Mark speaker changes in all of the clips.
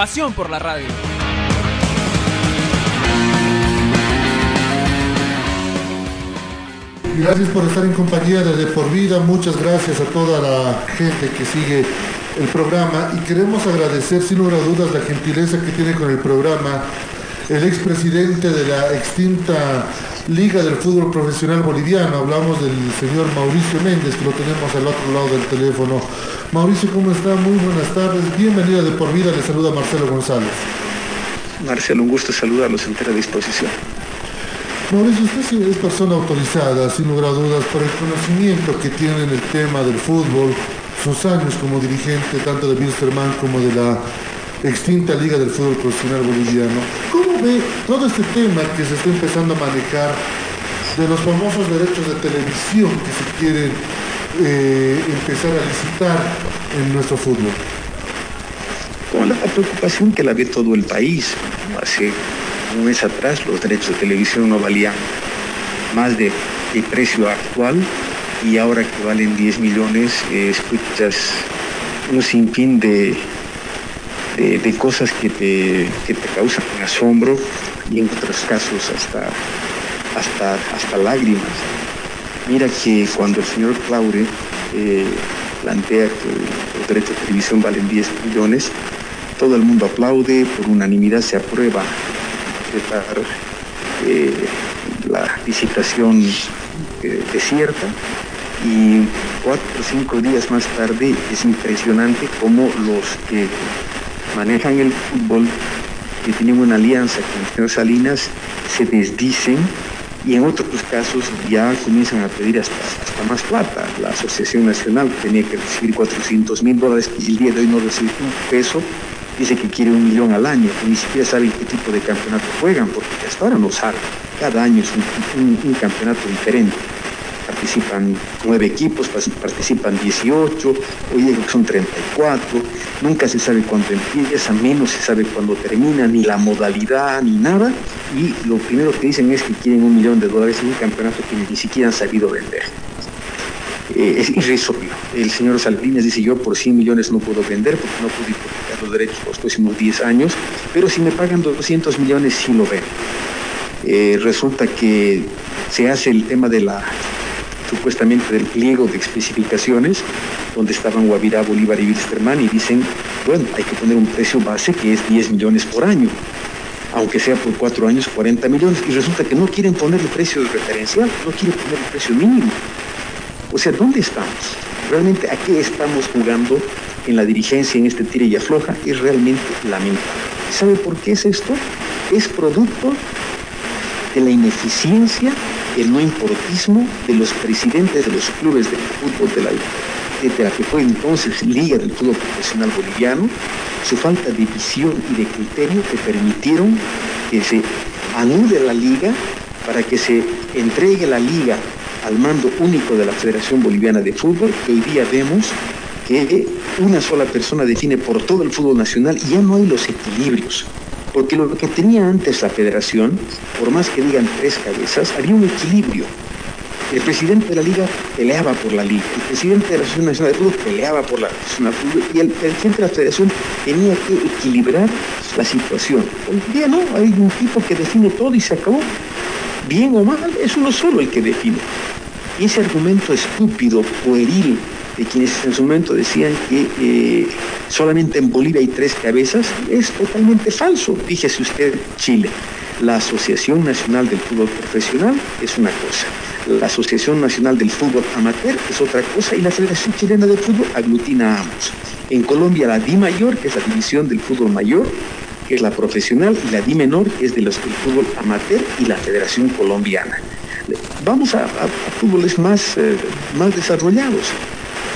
Speaker 1: Pasión por la radio.
Speaker 2: Gracias por estar en compañía de De Por Vida. Muchas gracias a toda la gente que sigue el programa y queremos agradecer sin lugar a dudas la gentileza que tiene con el programa el expresidente de la extinta Liga del Fútbol Profesional Boliviano. Hablamos del señor Mauricio Méndez, que lo tenemos al otro lado del teléfono. Mauricio, ¿cómo está? Muy buenas tardes. Bienvenido a De Por Vida. Le saluda Marcelo González.
Speaker 3: Marcelo, un gusto saludarlos, entera disposición.
Speaker 2: Mauricio, usted es persona autorizada, sin lugar a dudas, por el conocimiento que tiene en el tema del fútbol, sus años como dirigente tanto de Wilstermann como de la extinta Liga del Fútbol Profesional Boliviano. ¿Cómo ve todo este tema que se está empezando a manejar de los famosos derechos de televisión que se quieren eh, empezar a licitar en nuestro fútbol?
Speaker 3: Con la preocupación que la ve todo el país. Hace un mes atrás los derechos de televisión no valían más de el precio actual y ahora que valen 10 millones eh, escuchas un sinfín de, de, cosas que te, que te causan asombro y en otros casos hasta, hasta, hasta lágrimas. Mira que cuando el señor Claure eh, plantea que los derechos de televisión valen 10 millones, todo el mundo aplaude, por unanimidad se aprueba eh, la licitación eh, desierta y cuatro o cinco días más tarde es impresionante cómo los que manejan el fútbol, que tienen una alianza con el señor Salinas, se desdicen y en otros casos ya comienzan a pedir hasta, más plata. La Asociación Nacional que tenía que recibir 400 mil dólares y el día de hoy no recibe un peso, dice que quiere un millón al año, y ni siquiera saben qué tipo de campeonato juegan, porque hasta ahora no saben. Cada año es un campeonato diferente. Participan nueve equipos, participan 18, hoy son 34, nunca se sabe cuándo empieza, menos se sabe cuándo termina, ni la modalidad, ni nada, y lo primero que dicen es que quieren un millón de dólares en un campeonato que ni siquiera han sabido vender. Eh, es irrisorio. El señor Salinas dice yo por 100 millones no puedo vender porque no puedo hipotecar los derechos los próximos 10 años, pero si me pagan 200 millones sí lo ven. Eh, resulta que se hace el tema de la supuestamente del pliego de especificaciones donde estaban Guavirá, Bolívar y Wilstermann y dicen, bueno, hay que poner un precio base que es 10 millones por año aunque sea por cuatro años 40 millones, y resulta que no quieren poner el precio referencial, no quieren poner el precio mínimo. O sea, ¿dónde estamos? Realmente, ¿a qué estamos jugando en la dirigencia, en este tira y afloja? Es realmente lamentable. ¿Sabe por qué es esto? Es producto de la ineficiencia, el no importismo de los presidentes de los clubes de fútbol de la, de la que fue entonces Liga del Fútbol Profesional Boliviano, su falta de visión y de criterio que permitieron que se anule la liga para que se entregue la liga al mando único de la Federación Boliviana de Fútbol, que hoy día vemos que una sola persona define por todo el fútbol nacional y ya no hay los equilibrios. Porque lo que tenía antes la federación, por más que digan tres cabezas, había un equilibrio. El presidente de la liga peleaba por la liga, el presidente de la Asociación Nacional de Fútbol peleaba por la Asociación de Fútbol y el presidente de la federación tenía que equilibrar la situación. Hoy día no, hay un tipo que define todo y se acabó. Bien o mal, es uno solo el que define. Y ese argumento estúpido, pueril, de quienes en su momento decían que eh, solamente en Bolivia hay tres cabezas, es totalmente falso. Fíjese usted, Chile. La Asociación Nacional del Fútbol Profesional es una cosa, la Asociación Nacional del Fútbol Amateur es otra cosa y la Federación Chilena de Fútbol aglutina a ambos. En Colombia la DI Mayor, que es la división del fútbol mayor, que es la profesional, y la DI Menor, que es de los del fútbol amateur y la Federación Colombiana. Vamos a, a- a fútboles más, eh, más desarrollados.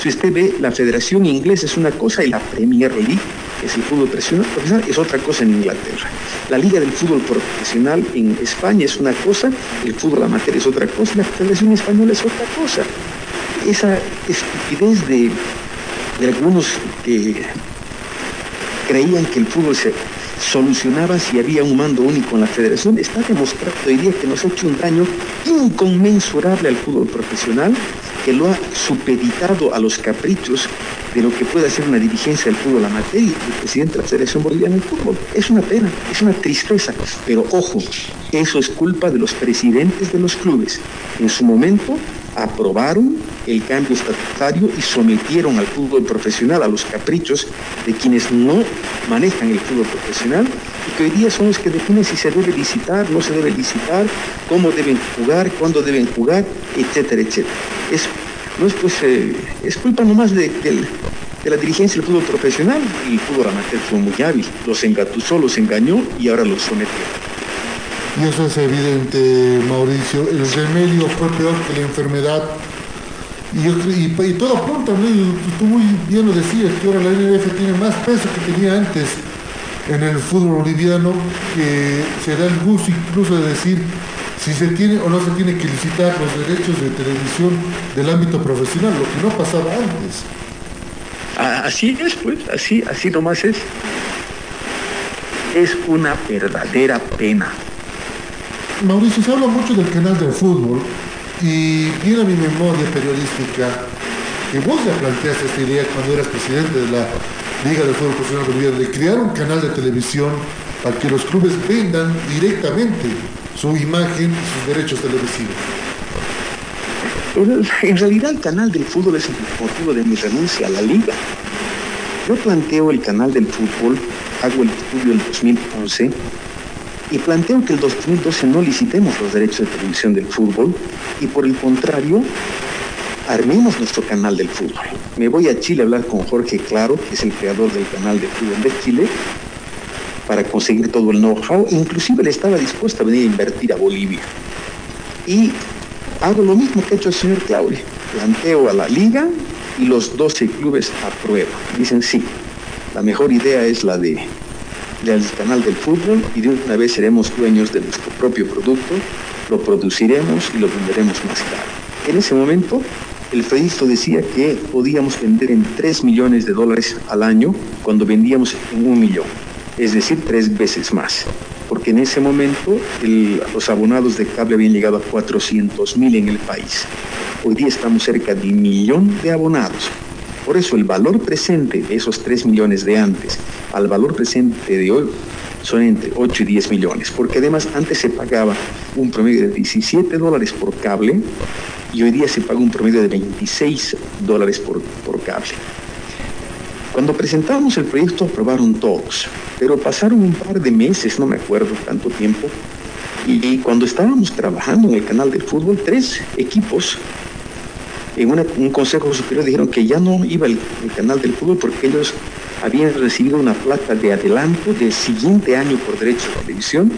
Speaker 3: Si usted ve, la Federación Inglesa es una cosa y la Premier League que es el fútbol profesional, es otra cosa en Inglaterra. La liga del fútbol profesional en España es una cosa, el fútbol amateur es otra cosa, la Federación Española es otra cosa. Esa estupidez de, de algunos que creían que el fútbol se solucionaba si había un mando único en la federación, está demostrado hoy día que nos ha hecho un daño inconmensurable al fútbol profesional, que lo ha supeditado a los caprichos de lo que puede hacer una dirigencia del fútbol amateur y el presidente de la Federación Boliviana del Fútbol. Es una pena, es una tristeza, pero ojo, eso es culpa de los presidentes de los clubes. En su momento aprobaron el cambio estatutario y sometieron al fútbol profesional a los caprichos de quienes no manejan el fútbol profesional y que hoy día son los que definen si se debe licitar, no se debe licitar, cómo deben jugar, cuándo deben jugar, etcétera, etcétera. Es, no es, pues, es culpa nomás de, de, la dirigencia del fútbol profesional y el fútbol amateur fue muy hábil, los engatusó, los engañó y ahora los sometió.
Speaker 2: Y eso es evidente, Mauricio. El remedio fue peor que la enfermedad. Y, todo apunta, ¿no? tú muy bien lo decías, que ahora la NRF tiene más peso que tenía antes en el fútbol boliviano, que se da el gusto incluso de decir si se tiene o no se tiene que licitar los derechos de televisión del ámbito profesional, lo que no pasaba antes.
Speaker 3: Así es, pues, así, así nomás es. Es una verdadera pena.
Speaker 2: Mauricio, se habla mucho del canal del fútbol y viene a mi memoria periodística que vos ya planteaste esta idea cuando eras presidente de la Liga de Fútbol Profesional Boliviano, de crear un canal de televisión para que los clubes vendan directamente su imagen sus derechos televisivos.
Speaker 3: En realidad el canal del fútbol es el motivo de mi renuncia a la liga. Yo planteo el canal del fútbol, hago el estudio en 2011 y planteo que el 2012 no licitemos los derechos de televisión del fútbol y por el contrario, armemos nuestro canal del fútbol. Me voy a Chile a hablar con Jorge Claro, que es el creador del canal de fútbol de Chile, para conseguir todo el know-how. Inclusive él estaba dispuesto a venir a invertir a Bolivia. Y hago lo mismo que ha hecho el señor Claure. Planteo a la liga y los 12 clubes aprueban. Dicen sí, la mejor idea es la de del canal del fútbol y de una vez seremos dueños de nuestro propio producto, lo produciremos y lo venderemos más caro. En ese momento, el proyecto decía que podíamos vender en 3 millones de dólares al año cuando vendíamos en un millón, es decir, tres veces más, porque en ese momento los abonados de cable habían llegado a 400 mil en el país. Hoy día estamos cerca de un millón de abonados. Por eso el valor presente de esos 3 millones de antes al valor presente de hoy son entre 8 y 10 millones, porque además antes se pagaba un promedio de 17 dólares por cable y hoy día se paga un promedio de 26 dólares por, por cable. Cuando presentamos el proyecto aprobaron todos, pero pasaron un par de meses, no me acuerdo tanto tiempo, y cuando estábamos trabajando en el canal del fútbol, tres equipos en un consejo superior dijeron que ya no iba el, canal del fútbol porque ellos habían recibido una plata de adelanto del siguiente año por derecho de televisión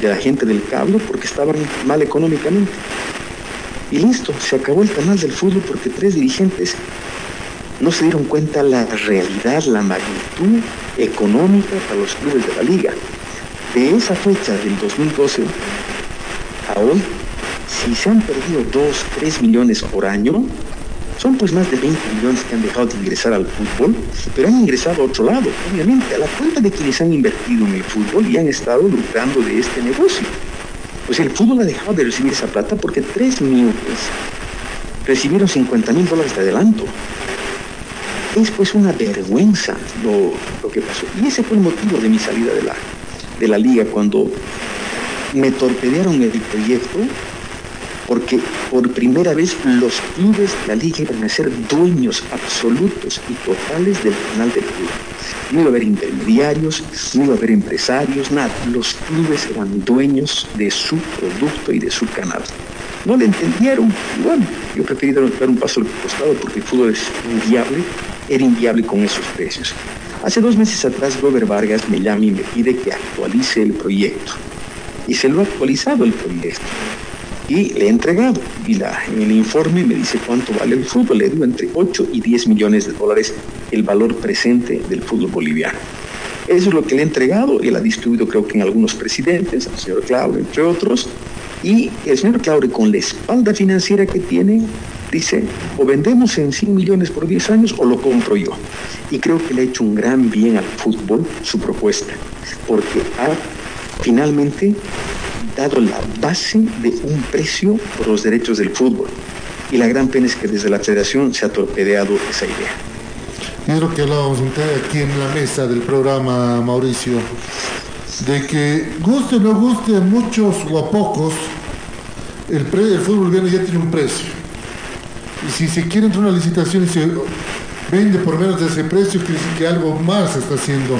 Speaker 3: de la gente del cable porque estaban mal económicamente. Y listo, se acabó el canal del fútbol porque tres dirigentes no se dieron cuenta la realidad, la magnitud económica para los clubes de la liga. De esa fecha del 2012 a hoy si se han perdido 2, 3 millones por año, son pues más de 20 millones que han dejado de ingresar al fútbol, pero han ingresado a otro lado, obviamente, a la cuenta de quienes han invertido en el fútbol y han estado lucrando de este negocio. Pues el fútbol ha dejado de recibir esa plata porque 3 millones recibieron 50 mil dólares de adelanto. Es pues una vergüenza lo, lo, que pasó. Y ese fue el motivo de mi salida de la, de la liga cuando me torpedearon el proyecto porque por primera vez los clubes de la liga iban a ser dueños absolutos y totales del canal del club. No iba a haber intermediarios, no iba a haber empresarios, nada. Los clubes eran dueños de su producto y de su canal. No le entendieron. bueno, yo preferí dar un paso al costado porque el fútbol es inviable, era inviable con esos precios. Hace dos meses atrás Robert Vargas me llama y me pide que actualice el proyecto. Y se lo ha actualizado el proyecto y le he entregado. Y en el informe me dice cuánto vale el fútbol. Le digo entre 8 y 10 millones de dólares el valor presente del fútbol boliviano. Eso es lo que le ha entregado él ha distribuido creo que en algunos presidentes, al señor Claudio, entre otros, y el señor Claudio con la espalda financiera que tiene, dice, o vendemos en 100 millones por 10 años o lo compro yo. Y creo que le ha hecho un gran bien al fútbol su propuesta, porque ha finalmente dado la base de un precio por los derechos del fútbol. Y la gran pena es que desde la federación se ha torpedeado esa idea.
Speaker 2: Es lo que hablábamos aquí en la mesa del programa, Mauricio, de que guste o no guste a muchos o a pocos, el, el fútbol boliviano ya tiene un precio. Y si se quiere entrar a una licitación y se vende por menos de ese precio, quiere decir que algo más se está haciendo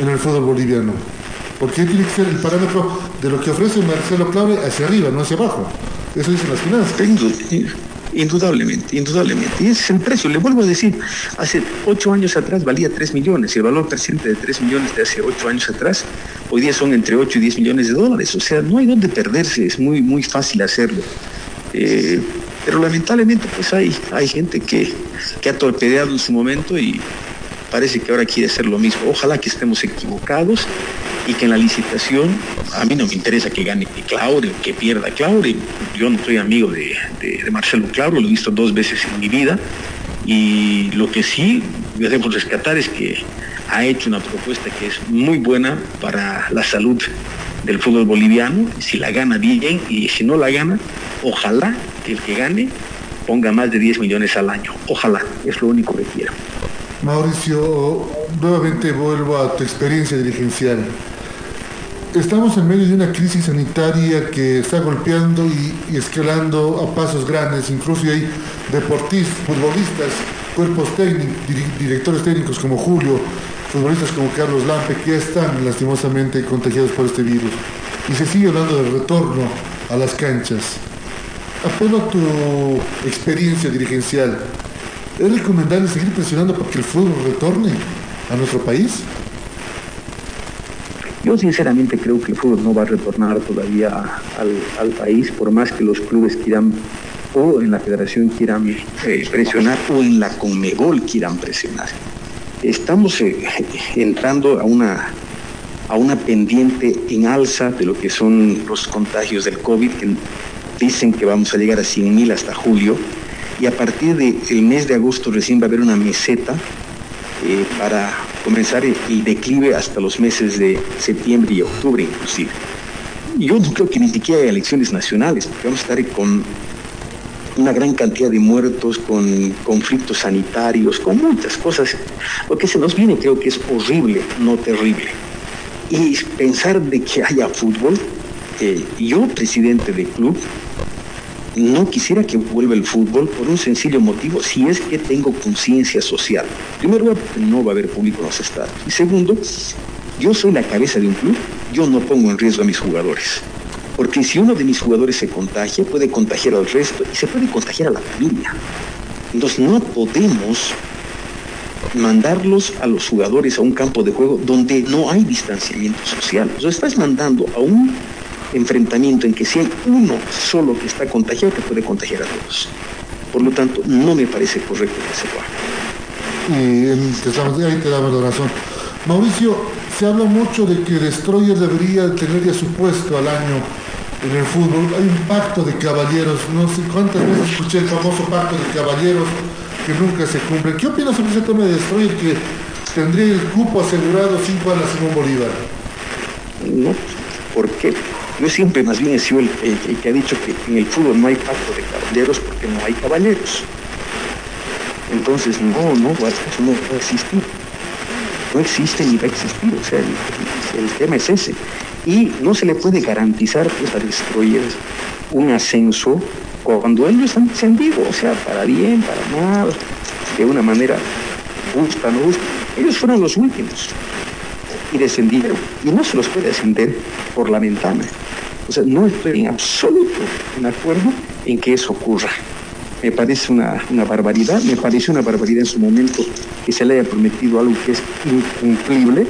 Speaker 2: en el fútbol boliviano. Porque tiene que ser el parámetro de lo que ofrece Marcelo Clave hacia arriba, no hacia abajo. Eso dicen las finanzas.
Speaker 3: Indudablemente, indudablemente. Y ese es el precio. Le vuelvo a decir, hace ocho años atrás valía tres millones y el valor presente de tres millones de hace ocho años atrás, hoy día son entre ocho y diez millones de dólares. O sea, no hay dónde perderse, es muy, muy fácil hacerlo. Eh, pero lamentablemente pues hay, hay gente que, que ha torpedeado en su momento y parece que ahora quiere hacer lo mismo. Ojalá que estemos equivocados y que en la licitación, a mí no me interesa que gane Claudio, que pierda Claudio. Yo no soy amigo de, Marcelo Claudio, lo he visto dos veces en mi vida. Y lo que sí debemos rescatar es que ha hecho una propuesta que es muy buena para la salud del fútbol boliviano. Si la gana bien y si no la gana, ojalá que el que gane ponga más de 10 millones al año. Ojalá, es lo único que quiero.
Speaker 2: Mauricio, nuevamente vuelvo a tu experiencia dirigencial. Estamos en medio de una crisis sanitaria que está golpeando y, escalando a pasos grandes. Incluso hay deportistas, futbolistas, cuerpos técnicos, directores técnicos como Julio, futbolistas como Carlos Lampe, que ya están lastimosamente contagiados por este virus. Y se sigue hablando del retorno a las canchas. Apelo a tu experiencia dirigencial. ¿Es recomendable seguir presionando para que el fútbol retorne a nuestro país?
Speaker 3: Yo sinceramente creo que el fútbol no va a retornar todavía al, país, por más que los clubes quieran o en la federación quieran eh, presionar o en la Conmebol quieran presionar. Estamos eh, entrando a una, a una pendiente en alza de lo que son los contagios del COVID, dicen que vamos a llegar a 100.000 hasta julio y a partir del mes de agosto recién va a haber una meseta eh, para comenzar el, declive hasta los meses de septiembre y octubre inclusive. Yo no creo que ni siquiera haya elecciones nacionales, porque vamos a estar con una gran cantidad de muertos, con conflictos sanitarios, con muchas cosas. Lo que se nos viene creo que es horrible, no terrible. Y pensar de que haya fútbol, eh, yo, presidente del club, no quisiera que vuelva el fútbol por un sencillo motivo, si es que tengo conciencia social. Primero, no va a haber público en los estados. Y segundo, yo soy la cabeza de un club, yo no pongo en riesgo a mis jugadores. Porque si uno de mis jugadores se contagia, puede contagiar al resto y se puede contagiar a la familia. Entonces no podemos mandarlos a los jugadores a un campo de juego donde no hay distanciamiento social. Los estás mandando a un enfrentamiento en que si hay uno solo que está contagiado, que puede contagiar a todos. Por lo tanto, no me parece correcto que se haga.
Speaker 2: Y ahí te damos la razón. Mauricio, se habla mucho de que Destroyer debería tener ya su puesto al año en el fútbol. Hay un pacto de caballeros, no sé cuántas veces escuché el famoso pacto de caballeros que nunca se cumple. ¿Qué opinas sobre ese tema de Destroyer que tendría el cupo asegurado cinco años a Simón Bolívar?
Speaker 3: No, ¿por qué? Yo siempre más bien he sido el, que ha dicho que en el fútbol no hay pacto de caballeros porque no hay caballeros. Entonces, no, no, eso no va a existir. No existe ni va a existir. O sea, el, tema es ese. Y no se le puede garantizar pues, a Destroyers un ascenso cuando ellos han descendido, o sea, para bien, para mal, de una manera justa, no justa. Ellos fueron los últimos y descendieron. Y no se los puede ascender por la ventana. O sea, no estoy en absoluto de acuerdo en que eso ocurra. Me parece una, barbaridad, me parece una barbaridad en su momento que se le haya prometido algo que es incumplible,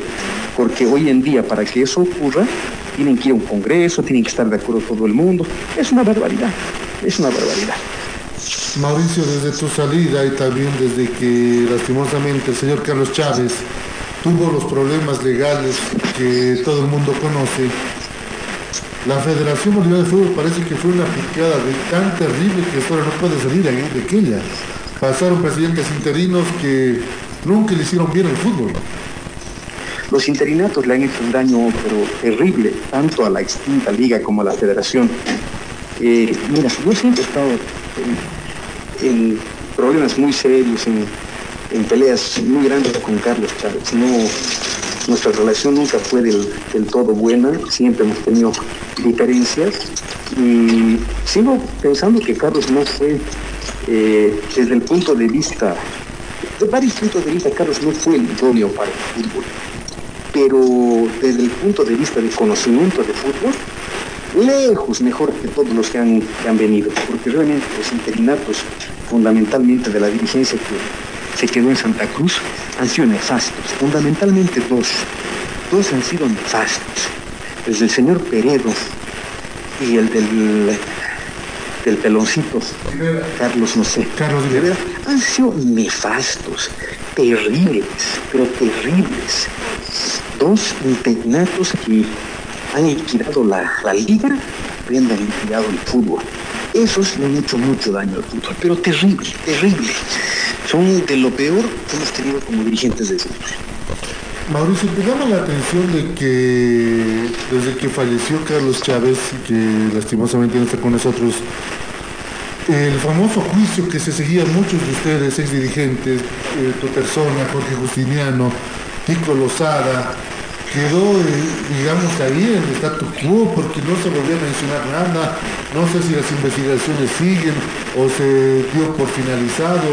Speaker 3: porque hoy en día para que eso ocurra tienen que ir a un congreso, tienen que estar de acuerdo todo el mundo. Es una barbaridad, es una barbaridad.
Speaker 2: Mauricio, desde tu salida y también desde que lastimosamente el señor Carlos Chávez tuvo los problemas legales que todo el mundo conoce, la Federación Boliviana de Fútbol parece que fue una picada de tan terrible que ahora no puede salir de aquella. Pasaron presidentes interinos que nunca le hicieron bien al fútbol.
Speaker 3: Los interinatos le han hecho un daño pero terrible, tanto a la extinta liga como a la federación. Eh, mira, yo siempre he estado en, problemas muy serios, en, peleas muy grandes con Carlos Chávez. Nuestra relación nunca fue del, todo buena, siempre hemos tenido diferencias y sigo pensando que Carlos no fue, eh, desde el punto de vista, de varios puntos de vista, Carlos no fue el idóneo para el fútbol, pero desde el punto de vista de conocimiento de fútbol, lejos mejor que todos los que han, han venido, porque realmente los interinatos fundamentalmente de la dirigencia que se quedó en Santa Cruz. Han sido nefastos, fundamentalmente dos, dos han sido nefastos, el del señor Peredo y el del, del peloncito, Carlos no sé,
Speaker 2: Carlos
Speaker 3: han sido nefastos, terribles, pero terribles. Dos interinatos que han liquidado la, la liga y han liquidado el fútbol. Esos le han hecho mucho daño al fútbol, pero terrible, terrible. Son de lo peor que hemos tenido como dirigentes de fútbol.
Speaker 2: Mauricio, te llama la atención de que desde que falleció Carlos Chávez, que lastimosamente no está con nosotros, el famoso juicio que se seguía muchos de ustedes, ex dirigentes, eh, tu persona, Jorge Justiniano, Pico Lozada, quedó, digamos, ahí en el statu quo porque no se volvió a mencionar nada. No sé si las investigaciones siguen o se dio por finalizado.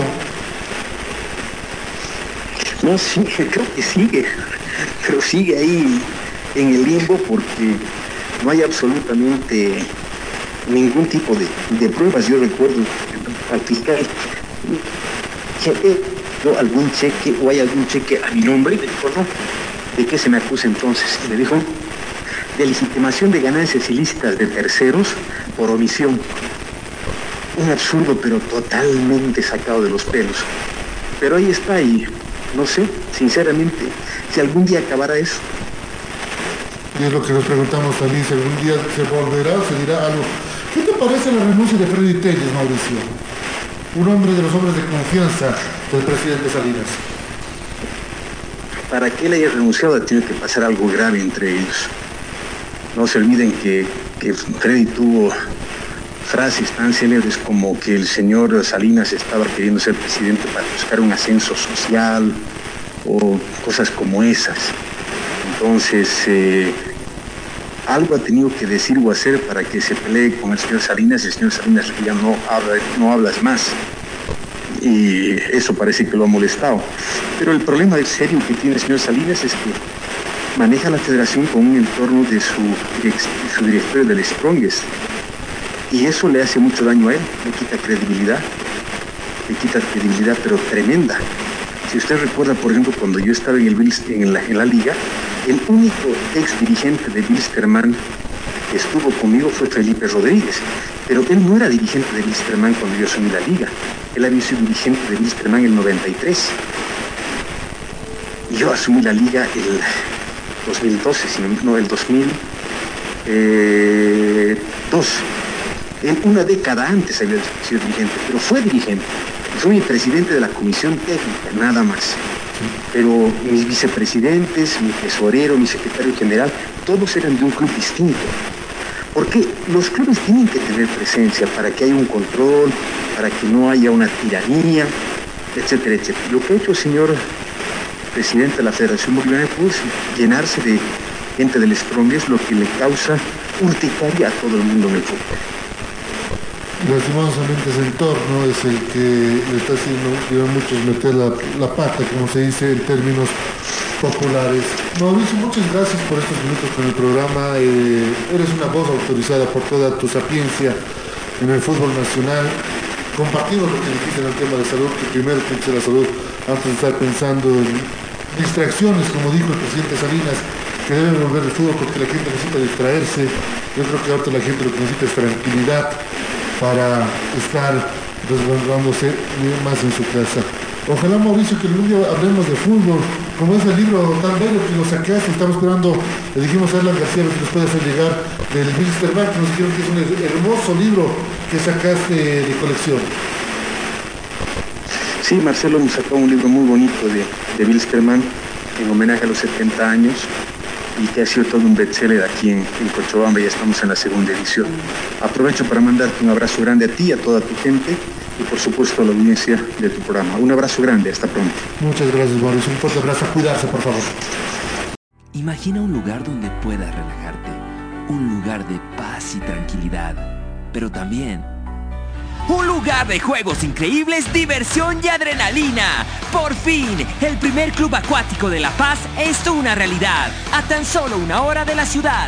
Speaker 3: No, sí, creo que sigue, pero sigue ahí en el limbo porque no hay absolutamente ningún tipo de, pruebas. Yo recuerdo al fiscal que algún cheque o hay algún cheque a mi nombre me no ¿De qué se me acusa entonces? Me dijo, de legitimación de ganancias ilícitas de terceros por omisión. Un absurdo, pero totalmente sacado de los pelos. Pero ahí está y no sé, sinceramente, si algún día acabara eso.
Speaker 2: Y es lo que nos preguntamos también, si algún día se volverá se dirá algo. ¿Qué te parece la renuncia de Freddy Telles, Mauricio? Un hombre de los hombres de confianza del presidente Salinas
Speaker 3: para que él haya renunciado tiene que pasar algo grave entre ellos. No se olviden que, Freddy tuvo frases tan célebres como que el señor Salinas estaba queriendo ser presidente para buscar un ascenso social o cosas como esas. Entonces, eh, algo ha tenido que decir o hacer para que se pelee con el señor Salinas y el señor Salinas ya no, habla, no hablas más y eso parece que lo ha molestado. Pero el problema serio que tiene el señor Salinas es que maneja la federación con un entorno de su, su directorio del Strongest y eso le hace mucho daño a él, le quita credibilidad, le quita credibilidad pero tremenda. Si usted recuerda, por ejemplo, cuando yo estaba en, el la, en la liga, el único ex dirigente de Bilsterman estuvo conmigo fue Felipe Rodríguez, pero él no era dirigente de Bilsterman cuando yo asumí la liga. Él había sido dirigente de Wilstermann en el 93. Y yo asumí la liga el 2012, no, el 2002. Eh, en una década antes había sido dirigente, pero fue dirigente. Fue mi presidente de la comisión técnica, nada más. Pero mis vicepresidentes, mi tesorero, mi secretario general, todos eran de un club distinto. Porque los clubes tienen que tener presencia para que haya un control, para que no haya una tiranía, etcétera, etcétera. Lo que ha hecho el señor presidente de la Federación Boliviana de Fútbol es llenarse de gente del Strong es lo que le causa urticaria a todo el mundo en el fútbol.
Speaker 2: Ese entorno es el que le está haciendo a muchos meter la pata, como se dice en términos populares. Mauricio, muchas gracias por estos minutos con el programa. Eh, eres una voz autorizada por toda tu sapiencia en el fútbol nacional. Compartimos lo que dijiste en el tema de salud, que primero piense la salud antes de estar pensando en distracciones, como dijo el presidente Salinas, que debe volver el fútbol porque la gente necesita distraerse. Yo creo que ahorita la gente lo que necesita es tranquilidad para estar resguardándose más en su casa. Ojalá Mauricio que el día hablemos de fútbol como es el libro tan bello que lo sacaste, estamos esperando, le dijimos a Erlan García que nos puede hacer llegar del Bilsterman, que nos dijeron que es un hermoso libro que sacaste de colección.
Speaker 3: Sí, Marcelo nos sacó un libro muy bonito de, de Bilsterman en homenaje a los 70 años y que ha sido todo un bestseller aquí en, en Cochabamba, ya estamos en la segunda edición. Aprovecho para mandarte un abrazo grande a ti, y a toda tu gente y por supuesto a la audiencia de tu programa. Un abrazo grande, hasta pronto.
Speaker 2: Muchas gracias, Boris. Un fuerte abrazo. Cuidarse, por favor.
Speaker 4: Imagina un lugar donde puedas relajarte, un lugar de paz y tranquilidad, pero también un lugar de juegos increíbles, diversión y adrenalina. Por fin, el primer club acuático de La Paz es una realidad, a tan solo una hora de la ciudad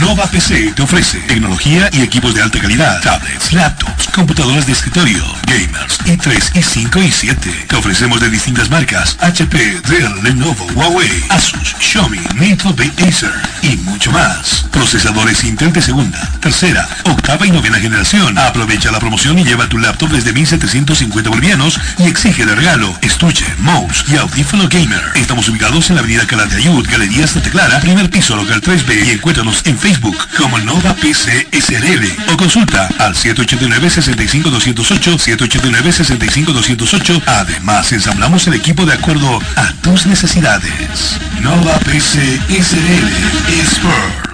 Speaker 5: Nova PC te ofrece tecnología y equipos de alta calidad, tablets, laptops, computadoras de escritorio, gamers, i3, i5 y 7. Te ofrecemos de distintas marcas, HP, Dell, Lenovo, Huawei, Asus, Xiaomi, Mito, Acer y mucho más. Procesadores Intel de segunda, tercera, octava y novena generación. Aprovecha la promoción y lleva tu laptop desde 1750 bolivianos y exige de regalo estuche, mouse y audífono gamer. Estamos ubicados en la avenida Calatayud, Galería Santa Clara, primer piso local 3B y encuéntranos en Facebook como Nova PC o consulta al 789-65208, 789-65208. Además, ensamblamos el equipo de acuerdo a tus necesidades. Nova PC SRL.